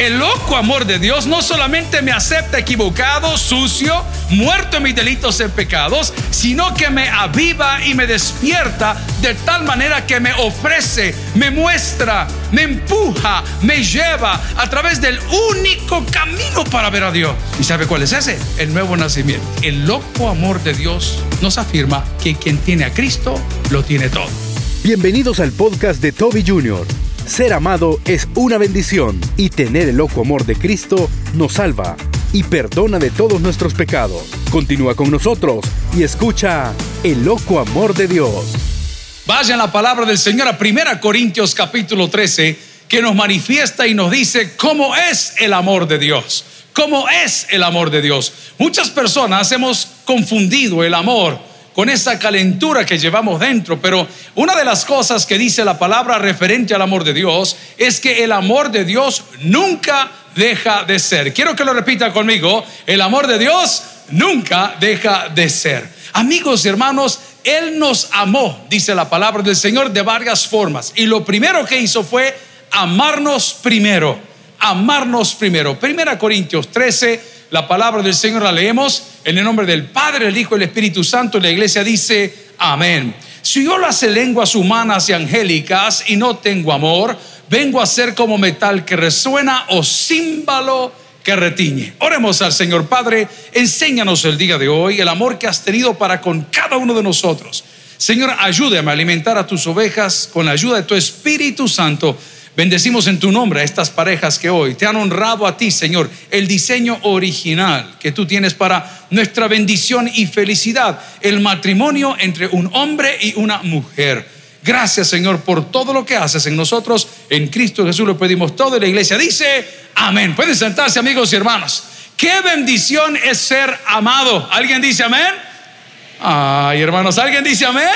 El loco amor de Dios no solamente me acepta equivocado, sucio, muerto en mis delitos y pecados, sino que me aviva y me despierta de tal manera que me ofrece, me muestra, me empuja, me lleva a través del único camino para ver a Dios. ¿Y sabe cuál es ese? El nuevo nacimiento. El loco amor de Dios nos afirma que quien tiene a Cristo lo tiene todo. Bienvenidos al podcast de Toby Jr. Ser amado es una bendición y tener el loco amor de Cristo nos salva y perdona de todos nuestros pecados. Continúa con nosotros y escucha el loco amor de Dios. Vaya la palabra del Señor a 1 Corintios capítulo 13 que nos manifiesta y nos dice cómo es el amor de Dios. ¿Cómo es el amor de Dios? Muchas personas hemos confundido el amor con esa calentura que llevamos dentro. Pero una de las cosas que dice la palabra referente al amor de Dios es que el amor de Dios nunca deja de ser. Quiero que lo repita conmigo, el amor de Dios nunca deja de ser. Amigos y hermanos, Él nos amó, dice la palabra del Señor, de varias formas. Y lo primero que hizo fue amarnos primero, amarnos primero. Primera Corintios 13 la palabra del Señor la leemos en el nombre del Padre, el Hijo y el Espíritu Santo. La iglesia dice, amén. Si yo las lenguas humanas y angélicas y no tengo amor, vengo a ser como metal que resuena o címbalo que retiñe. Oremos al Señor Padre, enséñanos el día de hoy el amor que has tenido para con cada uno de nosotros. Señor, ayúdame a alimentar a tus ovejas con la ayuda de tu Espíritu Santo Bendecimos en tu nombre a estas parejas que hoy te han honrado a ti, Señor, el diseño original que tú tienes para nuestra bendición y felicidad, el matrimonio entre un hombre y una mujer. Gracias, Señor, por todo lo que haces en nosotros. En Cristo Jesús lo pedimos todo. Y la iglesia dice, amén. Pueden sentarse, amigos y hermanos. Qué bendición es ser amado. ¿Alguien dice amén? Ay, hermanos, ¿alguien dice amén?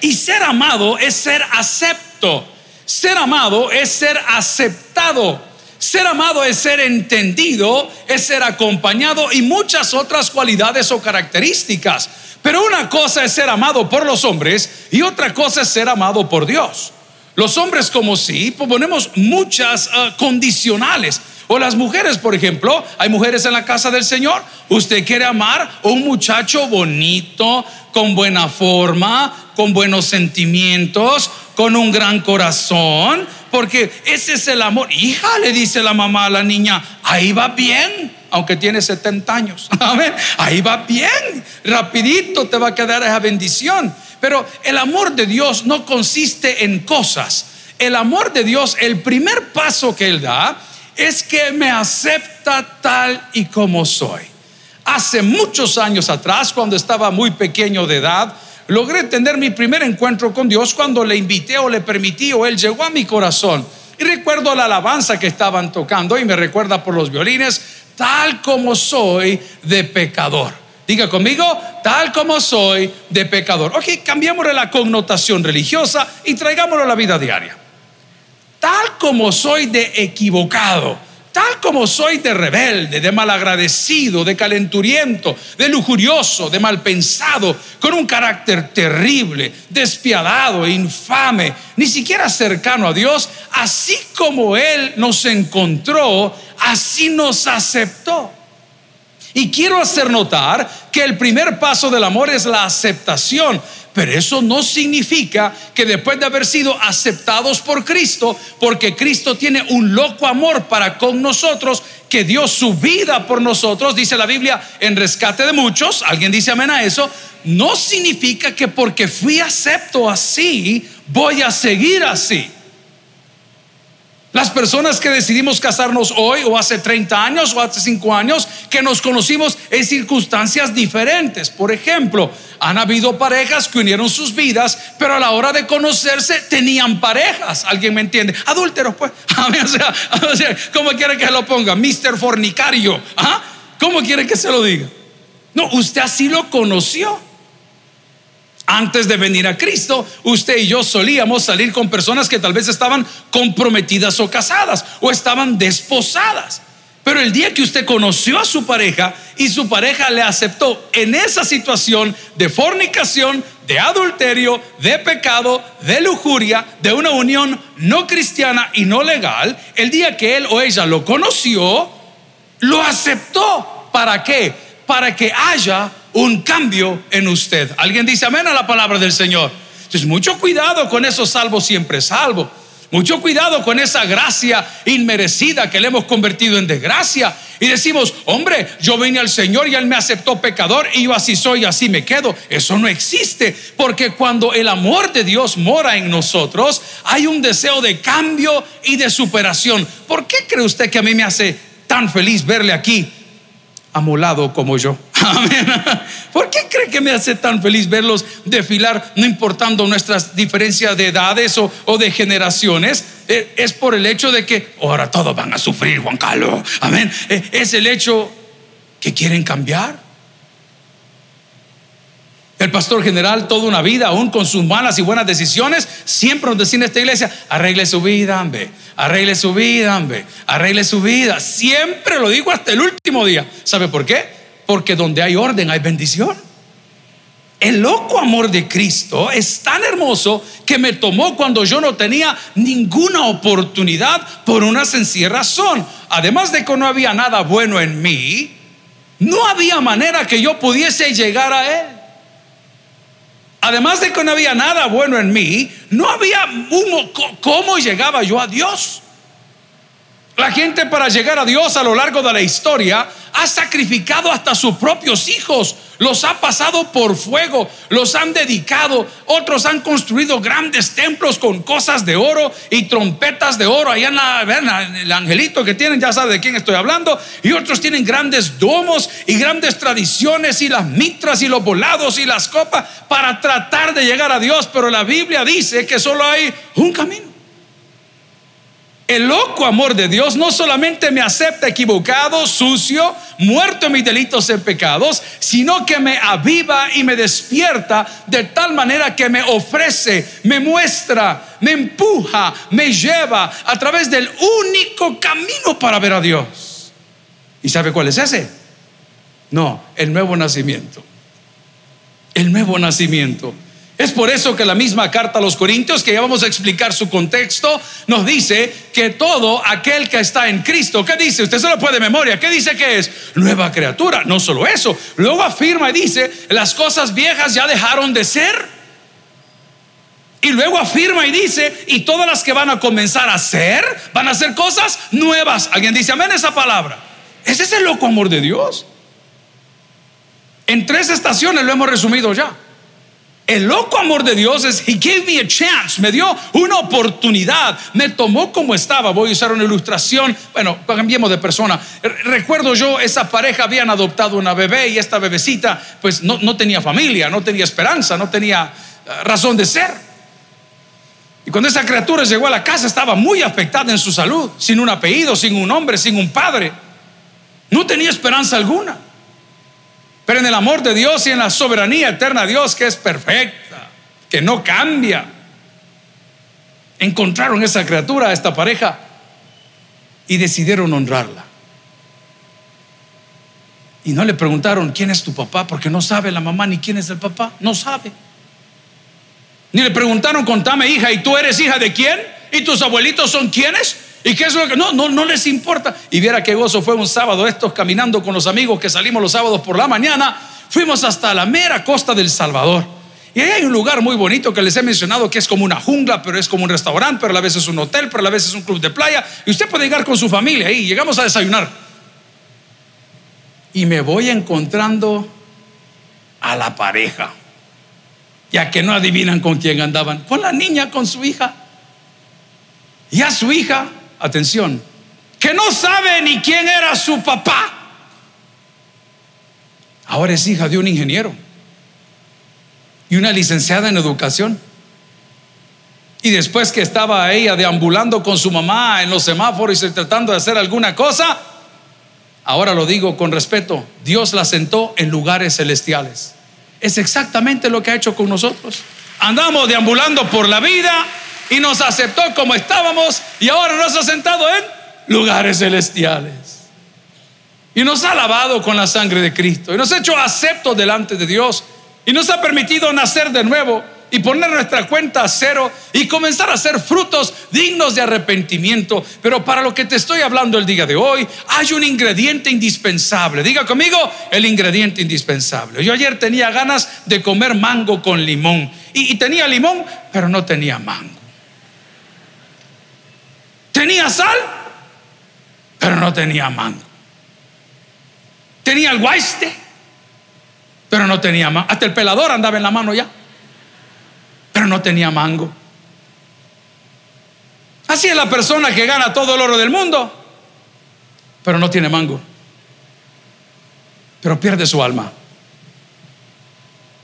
Y ser amado es ser acepto. Ser amado es ser aceptado. Ser amado es ser entendido, es ser acompañado y muchas otras cualidades o características. Pero una cosa es ser amado por los hombres y otra cosa es ser amado por Dios. Los hombres como si ponemos muchas ah, condicionales. O las mujeres, por ejemplo, hay mujeres en la casa del Señor. Usted quiere amar a un muchacho bonito, con buena forma, con buenos sentimientos, con un gran corazón, porque ese es el amor. Hija, le dice la mamá a la niña, ahí va bien, aunque tiene 70 años. Ahí va bien, rapidito te va a quedar esa bendición. Pero el amor de Dios no consiste en cosas. El amor de Dios, el primer paso que Él da, es que me acepta tal y como soy. Hace muchos años atrás, cuando estaba muy pequeño de edad, logré tener mi primer encuentro con Dios cuando le invité o le permití o Él llegó a mi corazón. Y recuerdo la alabanza que estaban tocando y me recuerda por los violines, tal como soy de pecador. Diga conmigo, tal como soy de pecador. Ok, cambiémosle la connotación religiosa y traigámoslo a la vida diaria. Tal como soy de equivocado tal como soy de rebelde, de malagradecido, de calenturiento, de lujurioso, de malpensado, con un carácter terrible, despiadado, e infame, ni siquiera cercano a Dios, así como Él nos encontró, así nos aceptó. Y quiero hacer notar que el primer paso del amor es la aceptación. Pero eso no significa que después de haber sido aceptados por Cristo, porque Cristo tiene un loco amor para con nosotros, que dio su vida por nosotros, dice la Biblia, en rescate de muchos, alguien dice amén a eso, no significa que porque fui acepto así, voy a seguir así. Las personas que decidimos casarnos hoy o hace 30 años o hace 5 años, que nos conocimos en circunstancias diferentes. Por ejemplo, han habido parejas que unieron sus vidas, pero a la hora de conocerse tenían parejas. ¿Alguien me entiende? Adúlteros, pues. Sea, ¿cómo quiere que se lo ponga? Mister Fornicario. ¿Ah? ¿Cómo quiere que se lo diga? No, usted así lo conoció. Antes de venir a Cristo, usted y yo solíamos salir con personas que tal vez estaban comprometidas o casadas o estaban desposadas. Pero el día que usted conoció a su pareja y su pareja le aceptó en esa situación de fornicación, de adulterio, de pecado, de lujuria, de una unión no cristiana y no legal, el día que él o ella lo conoció, lo aceptó. ¿Para qué? Para que haya un cambio en usted. ¿Alguien dice amén a la palabra del Señor? Entonces, mucho cuidado con esos salvos siempre salvo. Mucho cuidado con esa gracia inmerecida que le hemos convertido en desgracia. Y decimos, hombre, yo vine al Señor y Él me aceptó pecador y yo así soy así me quedo. Eso no existe, porque cuando el amor de Dios mora en nosotros, hay un deseo de cambio y de superación. ¿Por qué cree usted que a mí me hace tan feliz verle aquí amolado como yo? ¿Por qué cree que me hace tan feliz verlos desfilar, no importando nuestras diferencias de edades o, de generaciones? Eh, es por el hecho de que ahora todos van a sufrir, Juan Carlos. Amén. Eh, es el hecho que quieren cambiar. El pastor general, toda una vida, aún con sus malas y buenas decisiones, siempre nos decía en esta iglesia: arregle su vida, hombre, arregle su vida, hombre, arregle su vida. Siempre lo digo hasta el último día. ¿Sabe por qué? Porque donde hay orden hay bendición. El loco amor de Cristo es tan hermoso que me tomó cuando yo no tenía ninguna oportunidad por una sencilla razón. Además de que no había nada bueno en mí, no había manera que yo pudiese llegar a Él. Además de que no había nada bueno en mí, no había cómo llegaba yo a Dios. La gente para llegar a Dios a lo largo de la historia ha sacrificado hasta sus propios hijos, los ha pasado por fuego, los han dedicado, otros han construido grandes templos con cosas de oro y trompetas de oro, allá en, la, el angelito que tienen, ya sabe de quién estoy hablando, y otros tienen grandes domos y grandes tradiciones y las mitras y los volados y las copas para tratar de llegar a Dios, pero la Biblia dice que solo hay un camino. El loco amor de Dios no solamente me acepta equivocado, sucio, muerto en mis delitos y pecados, sino que me aviva y me despierta de tal manera que me ofrece, me muestra, me empuja, me lleva a través del único camino para ver a Dios. ¿Y sabe cuál es ese? No, el nuevo nacimiento. El nuevo nacimiento. Es por eso que la misma carta a los Corintios, que ya vamos a explicar su contexto, nos dice que todo aquel que está en Cristo, ¿qué dice? Usted se lo puede de memoria, ¿qué dice que es? Nueva criatura. No solo eso, luego afirma y dice, las cosas viejas ya dejaron de ser. Y luego afirma y dice, y todas las que van a comenzar a ser, van a ser cosas nuevas. ¿Alguien dice amén esa palabra? Ese es el loco amor de Dios. En tres estaciones lo hemos resumido ya. El loco amor de Dios es, He gave me a chance, me dio una oportunidad, me tomó como estaba. Voy a usar una ilustración, bueno, cambiemos de persona. Recuerdo yo, esa pareja habían adoptado una bebé y esta bebecita, pues no, no tenía familia, no tenía esperanza, no tenía eh, razón de ser. Y cuando esa criatura llegó a la casa, estaba muy afectada en su salud, sin un apellido, sin un hombre, sin un padre. No tenía esperanza alguna. Pero en el amor de Dios y en la soberanía eterna de Dios, que es perfecta, que no cambia, encontraron esa criatura, esta pareja, y decidieron honrarla. Y no le preguntaron quién es tu papá, porque no sabe la mamá ni quién es el papá, no sabe. Ni le preguntaron, contame hija, ¿y tú eres hija de quién? ¿Y tus abuelitos son quiénes? ¿Y qué es lo que.? No, no, no les importa. Y viera qué gozo fue un sábado, estos caminando con los amigos que salimos los sábados por la mañana. Fuimos hasta la mera costa del Salvador. Y ahí hay un lugar muy bonito que les he mencionado que es como una jungla, pero es como un restaurante, pero a la vez es un hotel, pero a la vez es un club de playa. Y usted puede llegar con su familia ahí. Llegamos a desayunar. Y me voy encontrando a la pareja. Ya que no adivinan con quién andaban. Con la niña, con su hija. Y a su hija atención, que no sabe ni quién era su papá. Ahora es hija de un ingeniero y una licenciada en educación. Y después que estaba ella deambulando con su mamá en los semáforos y tratando de hacer alguna cosa, ahora lo digo con respeto, Dios la sentó en lugares celestiales. Es exactamente lo que ha hecho con nosotros. Andamos deambulando por la vida y nos aceptó como estábamos y ahora nos ha sentado en lugares celestiales. Y nos ha lavado con la sangre de Cristo y nos ha hecho aceptos delante de Dios. y nos ha permitido nacer de nuevo y poner nuestra cuenta a cero y comenzar a hacer frutos dignos de arrepentimiento. Pero para lo que te estoy hablando el día de hoy, hay un ingrediente indispensable. Diga conmigo, el ingrediente indispensable. Yo ayer tenía ganas de comer mango con limón y, y tenía limón, pero no tenía mango. Tenía sal, pero no tenía mango. Tenía el guaiste, pero no tenía mango. Hasta el pelador andaba en la mano ya pero no tenía mango. Así es la persona que gana todo el oro del mundo, pero no tiene mango. Pero pierde su alma.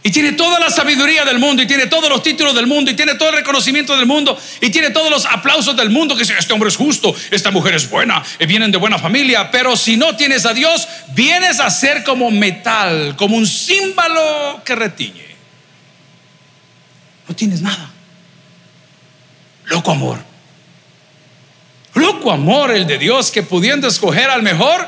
Y tiene toda la sabiduría del mundo, y tiene todos los títulos del mundo, y tiene todo el reconocimiento del mundo, y tiene todos los aplausos del mundo, que dice, este hombre es justo, esta mujer es buena, y vienen de buena familia, pero si no tienes a Dios, vienes a ser como metal, como un símbolo que retiñe no tienes nada. Loco amor. Loco amor el de Dios que pudiendo escoger al mejor,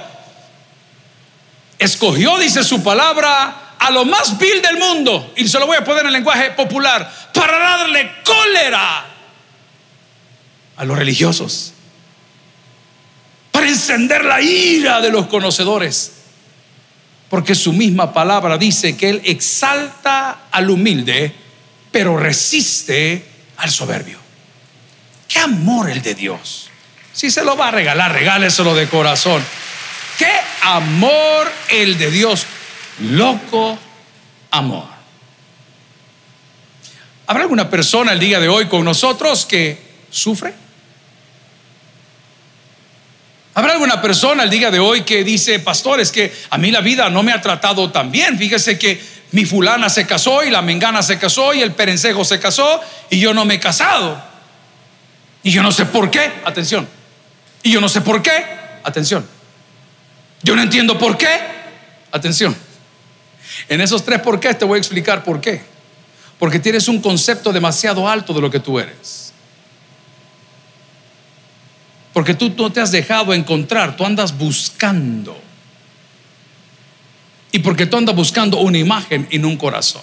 escogió, dice su palabra, a lo más vil del mundo. Y se lo voy a poner en lenguaje popular, para darle cólera a los religiosos. Para encender la ira de los conocedores. Porque su misma palabra dice que Él exalta al humilde pero resiste al soberbio. Qué amor el de Dios. Si se lo va a regalar, regáleselo de corazón. Qué amor el de Dios. Loco amor. ¿Habrá alguna persona el día de hoy con nosotros que sufre? ¿Habrá alguna persona el día de hoy que dice, pastor, es que a mí la vida no me ha tratado tan bien? Fíjese que mi fulana se casó y la mengana se casó y el perencejo se casó y yo no me he casado. Y yo no sé por qué, atención. Y yo no sé por qué, atención. Yo no entiendo por qué, atención. En esos tres por qué te voy a explicar por qué. Porque tienes un concepto demasiado alto de lo que tú eres. Porque tú no te has dejado encontrar, tú andas buscando y porque tú andas buscando una imagen y no un corazón.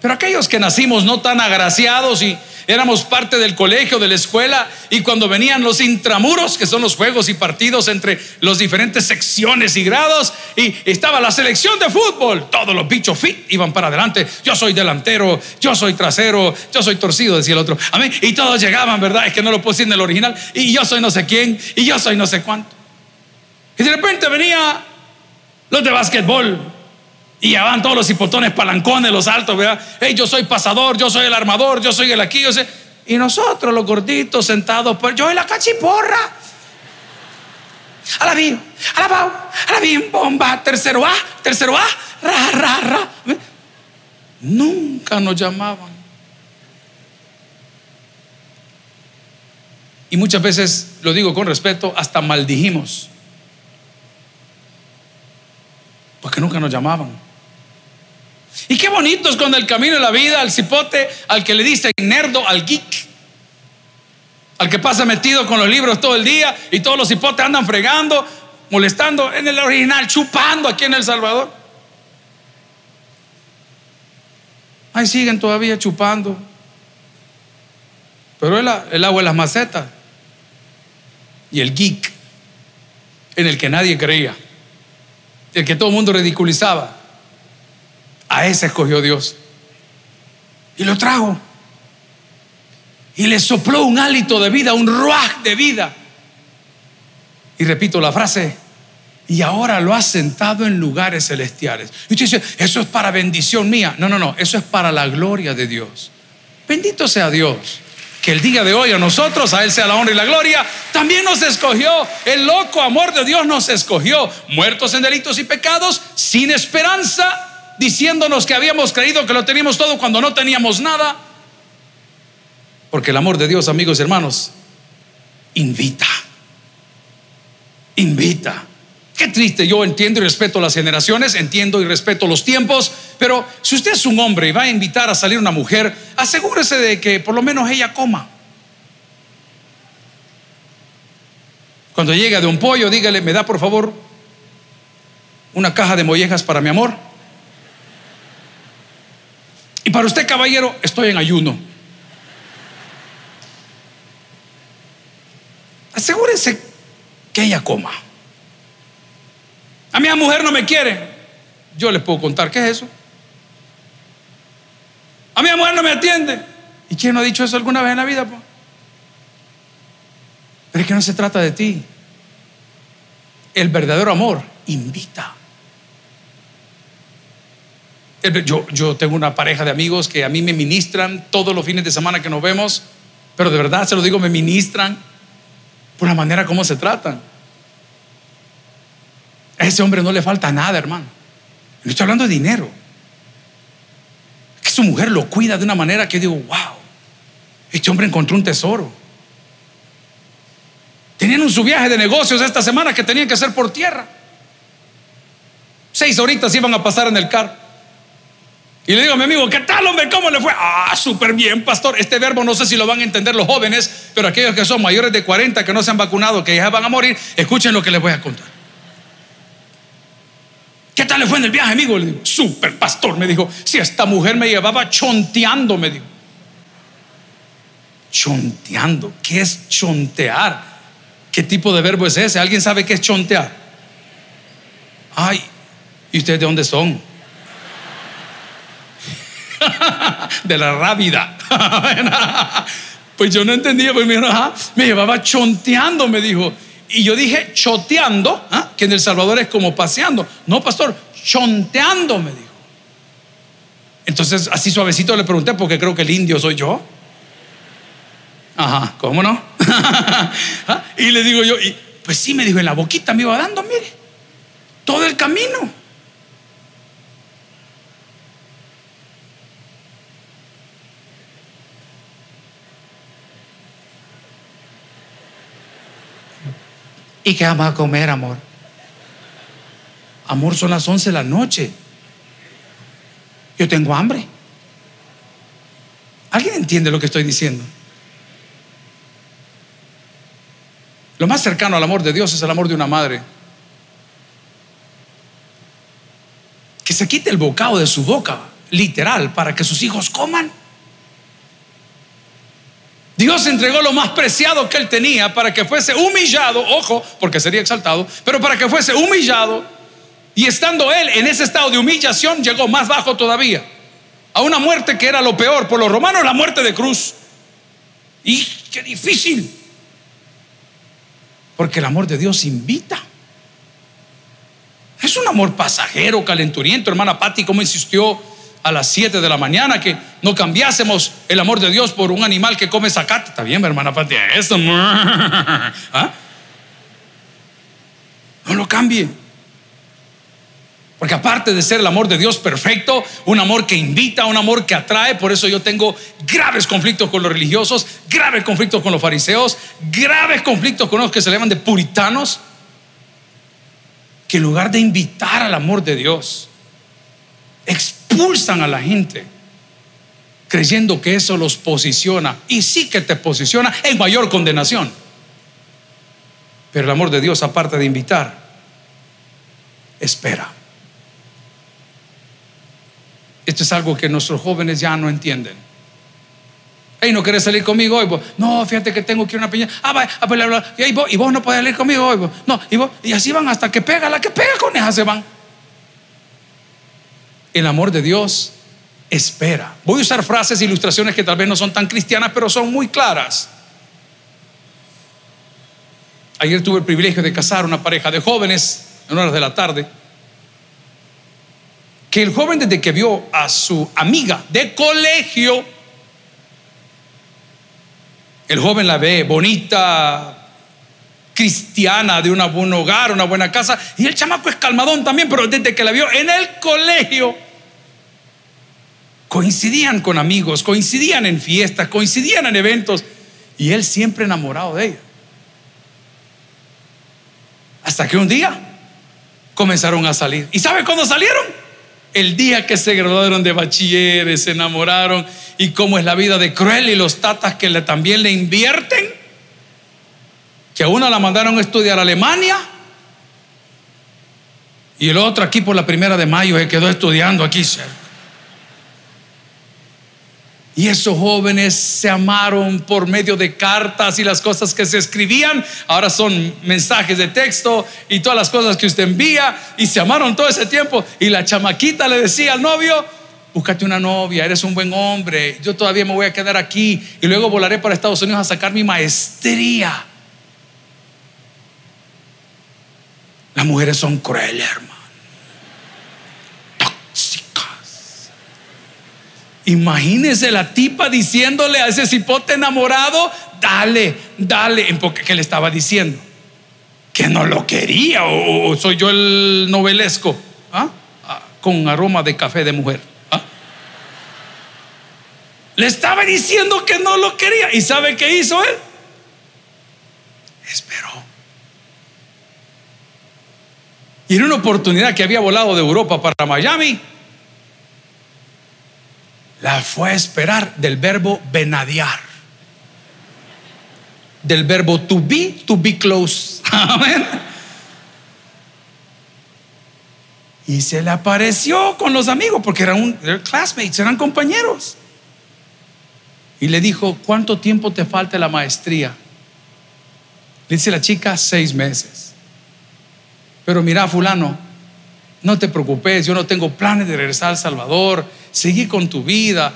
Pero aquellos que nacimos no tan agraciados y éramos parte del colegio, de la escuela, y cuando venían los intramuros, que son los juegos y partidos entre las diferentes secciones y grados, y estaba la selección de fútbol, todos los bichos fit iban para adelante. Yo soy delantero, yo soy trasero, yo soy torcido, decía el otro. Amén. Y todos llegaban, ¿verdad? Es que no lo puse en el original. Y yo soy no sé quién, y yo soy no sé cuánto. Y de repente venía los de básquetbol. Y ya van todos los hipotones palancones, los altos, ¿verdad? Hey, yo soy pasador, yo soy el armador, yo soy el aquí, yo sé. Y nosotros, los gorditos, sentados, pues yo soy la cachiporra. A la BIM, a la BAU, a la BIM, bomba, tercero A, tercero A, ra, ra, ra. Nunca nos llamaban. Y muchas veces, lo digo con respeto, hasta maldijimos. Porque nunca nos llamaban. Y qué bonito es cuando el camino de la vida, al cipote, al que le dice nerdo, al geek, al que pasa metido con los libros todo el día y todos los cipotes andan fregando, molestando en el original, chupando aquí en El Salvador. Ahí siguen todavía chupando. Pero el, el agua en las macetas. Y el geek, en el que nadie creía el que todo el mundo ridiculizaba, a ese escogió Dios. Y lo trajo. Y le sopló un hálito de vida, un ruaj de vida. Y repito la frase, y ahora lo ha sentado en lugares celestiales. Y usted dice, eso es para bendición mía. No, no, no, eso es para la gloria de Dios. Bendito sea Dios que el día de hoy a nosotros, a Él sea la honra y la gloria, también nos escogió. El loco amor de Dios nos escogió, muertos en delitos y pecados, sin esperanza, diciéndonos que habíamos creído que lo teníamos todo cuando no teníamos nada. Porque el amor de Dios, amigos y hermanos, invita. Invita. Qué triste, yo entiendo y respeto las generaciones, entiendo y respeto los tiempos, pero si usted es un hombre y va a invitar a salir una mujer, asegúrese de que por lo menos ella coma. Cuando llega de un pollo, dígale, me da por favor una caja de mollejas para mi amor. Para usted, caballero, estoy en ayuno. Asegúrense que ella coma. A mi mujer no me quiere. Yo les puedo contar qué es eso. A mi mujer no me atiende. ¿Y quién no ha dicho eso alguna vez en la vida? Pero es que no se trata de ti. El verdadero amor invita. Yo, yo tengo una pareja de amigos que a mí me ministran todos los fines de semana que nos vemos, pero de verdad se lo digo, me ministran por la manera como se tratan. A ese hombre no le falta nada, hermano. No estoy hablando de dinero. que su mujer lo cuida de una manera que digo, wow, este hombre encontró un tesoro. Tenían un su viaje de negocios esta semana que tenían que hacer por tierra. Seis horitas iban a pasar en el carro. Y le digo a mi amigo, ¿qué tal, hombre? ¿Cómo le fue? Ah, súper bien, pastor. Este verbo no sé si lo van a entender los jóvenes, pero aquellos que son mayores de 40, que no se han vacunado, que ya van a morir, escuchen lo que les voy a contar. ¿Qué tal le fue en el viaje, amigo? Le digo, súper, pastor. Me dijo, si esta mujer me llevaba chonteando, me dijo. Chonteando. ¿Qué es chontear? ¿Qué tipo de verbo es ese? ¿Alguien sabe qué es chontear? Ay, ¿y ustedes de dónde son? de la rábida. pues yo no entendía, pues me, me llevaba chonteando, me dijo. Y yo dije choteando, ¿ah? que en El Salvador es como paseando. No, pastor, chonteando, me dijo. Entonces, así suavecito le pregunté, porque creo que el indio soy yo. Ajá, ¿cómo no? ¿Ah? Y le digo yo, pues sí, me dijo, en la boquita me iba dando, mire, todo el camino. ¿Y qué vamos a comer, amor? Amor, son las 11 de la noche. Yo tengo hambre. ¿Alguien entiende lo que estoy diciendo? Lo más cercano al amor de Dios es el amor de una madre. Que se quite el bocado de su boca, literal, para que sus hijos coman. Dios entregó lo más preciado que él tenía para que fuese humillado, ojo, porque sería exaltado, pero para que fuese humillado. Y estando él en ese estado de humillación, llegó más bajo todavía, a una muerte que era lo peor por los romanos, la muerte de cruz. Y qué difícil, porque el amor de Dios invita. Es un amor pasajero, calenturiento, hermana Patti, como insistió a las 7 de la mañana, que no cambiásemos el amor de Dios por un animal que come zacate. Está bien, hermana Pati, eso. ¿Ah? No lo cambie. Porque aparte de ser el amor de Dios perfecto, un amor que invita, un amor que atrae, por eso yo tengo graves conflictos con los religiosos, graves conflictos con los fariseos, graves conflictos con los que se llaman de puritanos, que en lugar de invitar al amor de Dios, expulsan a la gente creyendo que eso los posiciona y sí que te posiciona en mayor condenación. Pero el amor de Dios, aparte de invitar, espera. Esto es algo que nuestros jóvenes ya no entienden. Hey, ¿no quieres salir conmigo hoy? No, fíjate que tengo que ir una piña. Ah, va, ah, vos, y vos no puedes salir conmigo hoy. No, y, vos, y así van hasta que pega. La que pega con esa se van el amor de Dios espera. Voy a usar frases e ilustraciones que tal vez no son tan cristianas, pero son muy claras. Ayer tuve el privilegio de casar una pareja de jóvenes en horas de la tarde. Que el joven desde que vio a su amiga de colegio, el joven la ve bonita, cristiana, de un buen hogar, una buena casa, y el chamaco es calmadón también, pero desde que la vio en el colegio, coincidían con amigos, coincidían en fiestas, coincidían en eventos y él siempre enamorado de ella. Hasta que un día comenzaron a salir. ¿Y sabe cuándo salieron? El día que se graduaron de bachilleres, se enamoraron y cómo es la vida de cruel y los tatas que le, también le invierten, que a una la mandaron a estudiar a Alemania y el otro aquí por la primera de mayo se quedó estudiando aquí. Y esos jóvenes se amaron por medio de cartas y las cosas que se escribían. Ahora son mensajes de texto y todas las cosas que usted envía. Y se amaron todo ese tiempo. Y la chamaquita le decía al novio, búscate una novia, eres un buen hombre. Yo todavía me voy a quedar aquí. Y luego volaré para Estados Unidos a sacar mi maestría. Las mujeres son crueles, hermano. Imagínese la tipa diciéndole a ese cipote enamorado, dale, dale, qué le estaba diciendo? Que no lo quería, o, soy yo el novelesco, ¿ah? Ah, con aroma de café de mujer. ¿ah? Le estaba diciendo que no lo quería. ¿Y sabe qué hizo él? Esperó. Y en una oportunidad que había volado de Europa para Miami, la fue a esperar del verbo venadear. Del verbo to be, to be close. Amén. Y se le apareció con los amigos, porque eran, un, classmates, eran compañeros. Y le dijo, ¿cuánto tiempo te falta la maestría? Le dice la chica, seis meses. Pero mira, fulano, no te preocupes, yo no tengo planes de regresar al Salvador seguí con tu vida.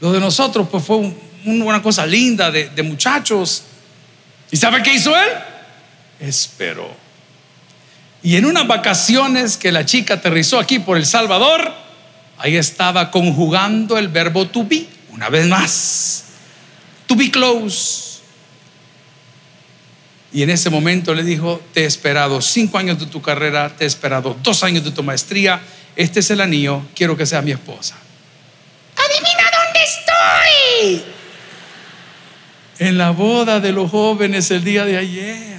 Lo de nosotros pues fue una cosa linda de, de muchachos. ¿Y sabe qué hizo él? Esperó. Y en unas vacaciones que la chica aterrizó aquí por El Salvador, ahí estaba conjugando el verbo to be, una vez más. To be close. Y en ese momento le dijo, te he esperado cinco años de tu carrera, te he esperado dos años de tu maestría, este es el anillo, quiero que sea mi esposa. Adivina dónde estoy. En la boda de los jóvenes el día de ayer.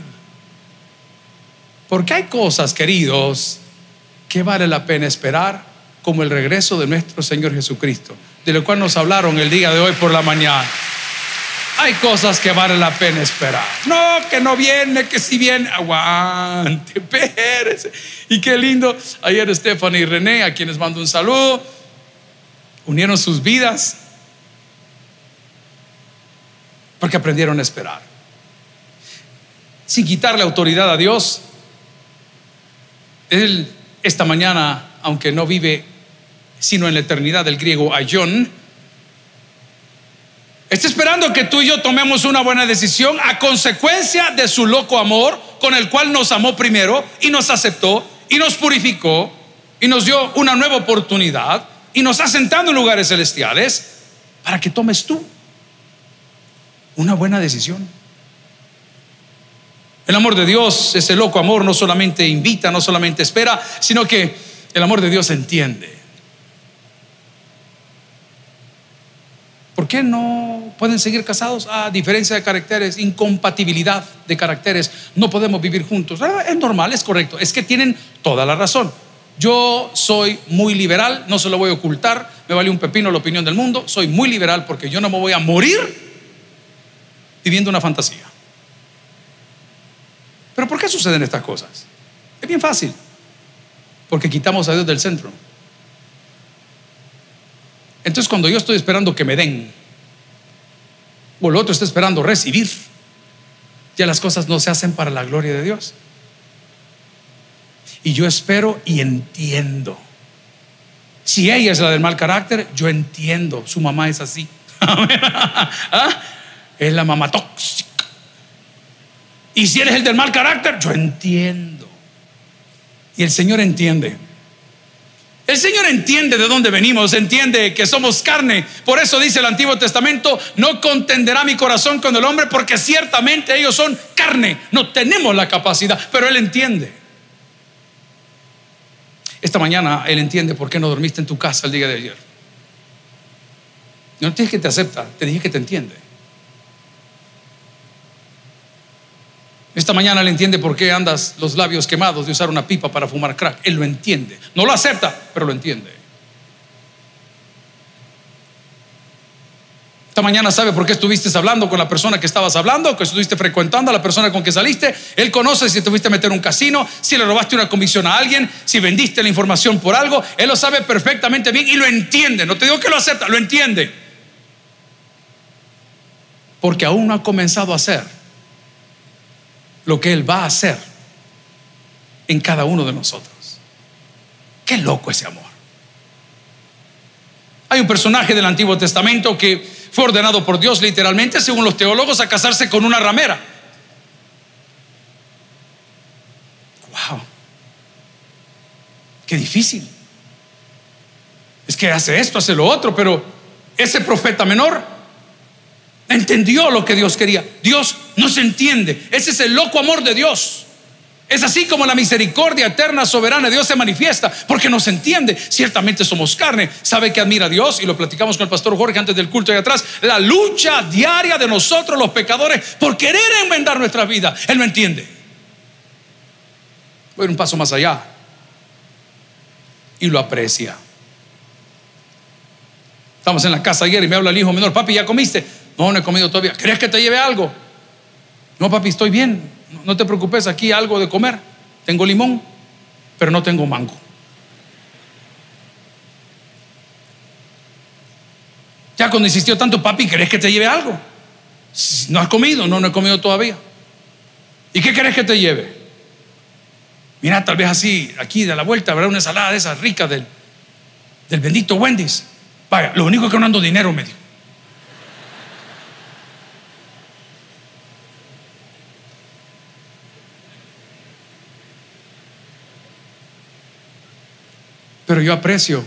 Porque hay cosas, queridos, que vale la pena esperar, como el regreso de nuestro Señor Jesucristo, de lo cual nos hablaron el día de hoy por la mañana. Hay cosas que vale la pena esperar. No, que no viene, que si viene, aguante, espérese. Y qué lindo. Ayer Stephanie y René, a quienes mando un saludo, unieron sus vidas porque aprendieron a esperar. Sin quitarle autoridad a Dios, él esta mañana, aunque no vive sino en la eternidad del griego ayón, Está esperando que tú y yo tomemos una buena decisión a consecuencia de su loco amor con el cual nos amó primero y nos aceptó y nos purificó y nos dio una nueva oportunidad y nos ha sentado en lugares celestiales para que tomes tú una buena decisión. El amor de Dios, ese loco amor, no solamente invita, no solamente espera, sino que el amor de Dios entiende. Qué no pueden seguir casados? A diferencia de caracteres, incompatibilidad de caracteres, no podemos vivir juntos. Ah, es normal, es correcto, es que tienen toda la razón. Yo soy muy liberal, no se lo voy a ocultar, me vale un pepino la opinión del mundo, soy muy liberal porque yo no me voy a morir viviendo una fantasía. Pero ¿por qué suceden estas cosas? Es bien fácil, porque quitamos a Dios del centro. Entonces cuando yo estoy esperando que me den, o el otro está esperando recibir, ya las cosas no se hacen para la gloria de Dios. Y yo espero y entiendo. Si ella es la del mal carácter, yo entiendo, su mamá es así. ¿Ah? Es la mamá tóxica. Y si él es el del mal carácter, yo entiendo. Y el Señor entiende. El Señor entiende de dónde venimos, entiende que somos carne. Por eso dice el Antiguo Testamento, no contenderá mi corazón con el hombre porque ciertamente ellos son carne. No tenemos la capacidad, pero Él entiende. Esta mañana Él entiende por qué no dormiste en tu casa el día de ayer. No te dije que te acepta, te dije que te entiende. Esta mañana él entiende por qué andas los labios quemados de usar una pipa para fumar crack. Él lo entiende. No lo acepta, pero lo entiende. Esta mañana sabe por qué estuviste hablando con la persona que estabas hablando, que estuviste frecuentando a la persona con que saliste. Él conoce si te a meter un casino, si le robaste una comisión a alguien, si vendiste la información por algo. Él lo sabe perfectamente bien y lo entiende. No te digo que lo acepta, lo entiende. porque aún no ha comenzado a hacer lo que Él va a hacer en cada uno de nosotros. Qué loco ese amor. Hay un personaje del Antiguo Testamento que fue ordenado por Dios literalmente, según los teólogos, a casarse con una ramera. Wow. Qué difícil. Es que hace esto, hace lo otro, pero ese profeta menor entendió lo que Dios quería. Dios no se entiende. Ese es el loco amor de Dios. Es así como la misericordia eterna, soberana de Dios se manifiesta, porque nos entiende. Ciertamente somos carne, sabe que admira a Dios, y lo platicamos con el pastor Jorge antes del culto de atrás. La lucha diaria de nosotros, los pecadores, por querer enmendar nuestra vida. Él no entiende. Voy un paso más allá y lo aprecia. Estamos en la casa ayer y me habla el hijo menor, papi, ¿ya comiste? No, no he comido todavía. ¿Crees que te lleve algo? No, papi, estoy bien. No te preocupes, aquí algo de comer. Tengo limón, pero no tengo mango. Ya cuando insistió tanto, papi, ¿querés que te lleve algo? ¿No has comido? No, no he comido todavía. ¿Y qué querés que te lleve? Mira, tal vez así, aquí de la vuelta, habrá una ensalada de esas ricas del, del bendito Wendy's. Vaya, lo único que no ando dinero, me dijo. Pero yo aprecio,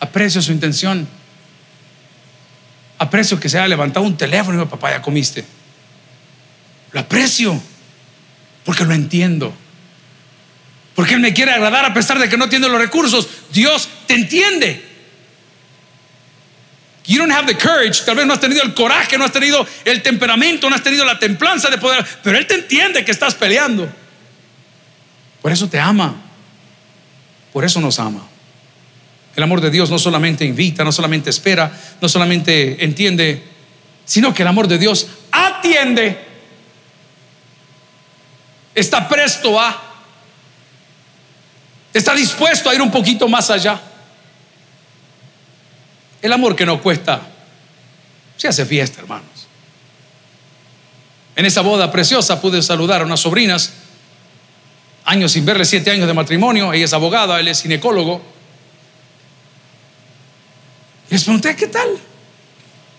aprecio su intención. Aprecio que se haya levantado un teléfono y me papá, ya comiste. Lo aprecio, porque lo entiendo. Porque Él me quiere agradar a pesar de que no tiene los recursos. Dios te entiende. You don't have the courage, tal vez no has tenido el coraje, no has tenido el temperamento, no has tenido la templanza de poder, pero Él te entiende que estás peleando. Por eso te ama. Por eso nos ama. El amor de Dios no solamente invita, no solamente espera, no solamente entiende, sino que el amor de Dios atiende. Está presto a, está dispuesto a ir un poquito más allá. El amor que no cuesta, se hace fiesta, hermanos. En esa boda preciosa pude saludar a unas sobrinas años sin verle, siete años de matrimonio, ella es abogada, él es ginecólogo. Les pregunté, ¿qué tal?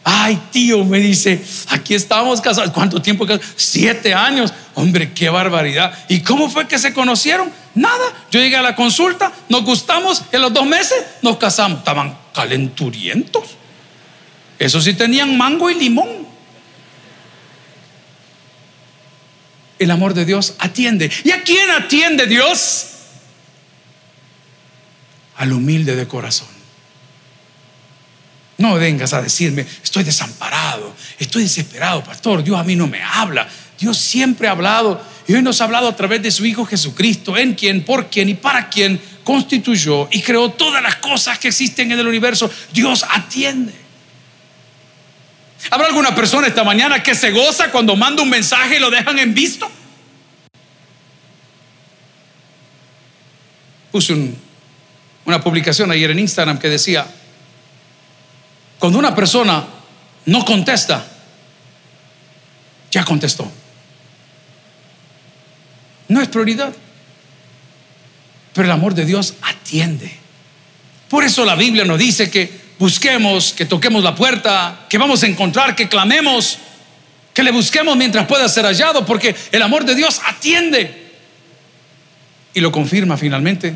Ay, tío, me dice, aquí estamos casados. ¿Cuánto tiempo? Siete años. Hombre, qué barbaridad. ¿Y cómo fue que se conocieron? Nada. Yo llegué a la consulta, nos gustamos, en los dos meses nos casamos. Estaban calenturientos. Eso sí tenían mango y limón. El amor de Dios atiende. ¿Y a quién atiende Dios? Al humilde de corazón. No vengas a decirme, estoy desamparado, estoy desesperado, pastor, Dios a mí no me habla. Dios siempre ha hablado y hoy nos ha hablado a través de su Hijo Jesucristo, en quien, por quien y para quien constituyó y creó todas las cosas que existen en el universo. Dios atiende. ¿Habrá alguna persona esta mañana que se goza cuando manda un mensaje y lo dejan en visto? Puse una publicación ayer en Instagram que decía, cuando una persona no contesta, ya contestó. No es prioridad. Pero el amor de Dios atiende. Por eso la Biblia nos dice que busquemos, que toquemos la puerta, que vamos a encontrar, que clamemos, que le busquemos mientras pueda ser hallado, porque el amor de Dios atiende. Y lo confirma finalmente.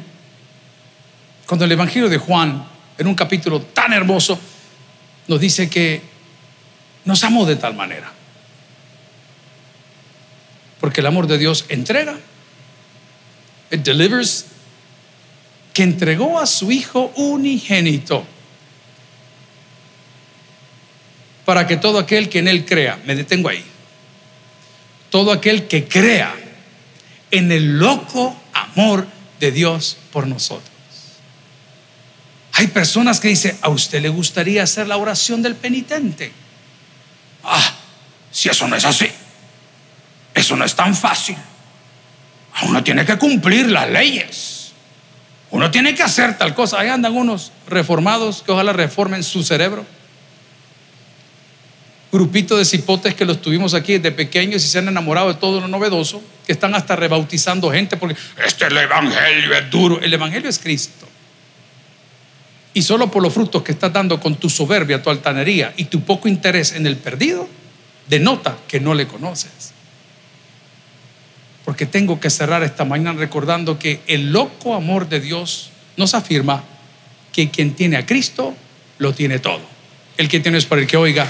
Cuando el Evangelio de Juan, en un capítulo tan hermoso, nos dice que nos amó de tal manera. Porque el amor de Dios entrega, it delivers, que entregó a su Hijo unigénito para que todo aquel que en Él crea, me detengo ahí, todo aquel que crea en el loco amor de Dios por nosotros. Hay personas que dicen, ¿a usted le gustaría hacer la oración del penitente? Ah, si eso no es así, eso no es tan fácil. Uno tiene que cumplir las leyes. Uno tiene que hacer tal cosa. Ahí andan unos reformados que ojalá reformen su cerebro grupito de cipotes que los tuvimos aquí desde pequeños y se han enamorado de todo lo novedoso, que están hasta rebautizando gente porque este el evangelio es duro. El evangelio es Cristo. Y solo por los frutos que estás dando con tu soberbia, tu altanería y tu poco interés en el perdido, denota que no le conoces. Porque tengo que cerrar esta mañana recordando que el loco amor de Dios nos afirma que quien tiene a Cristo lo tiene todo. El que tiene es para el que oiga.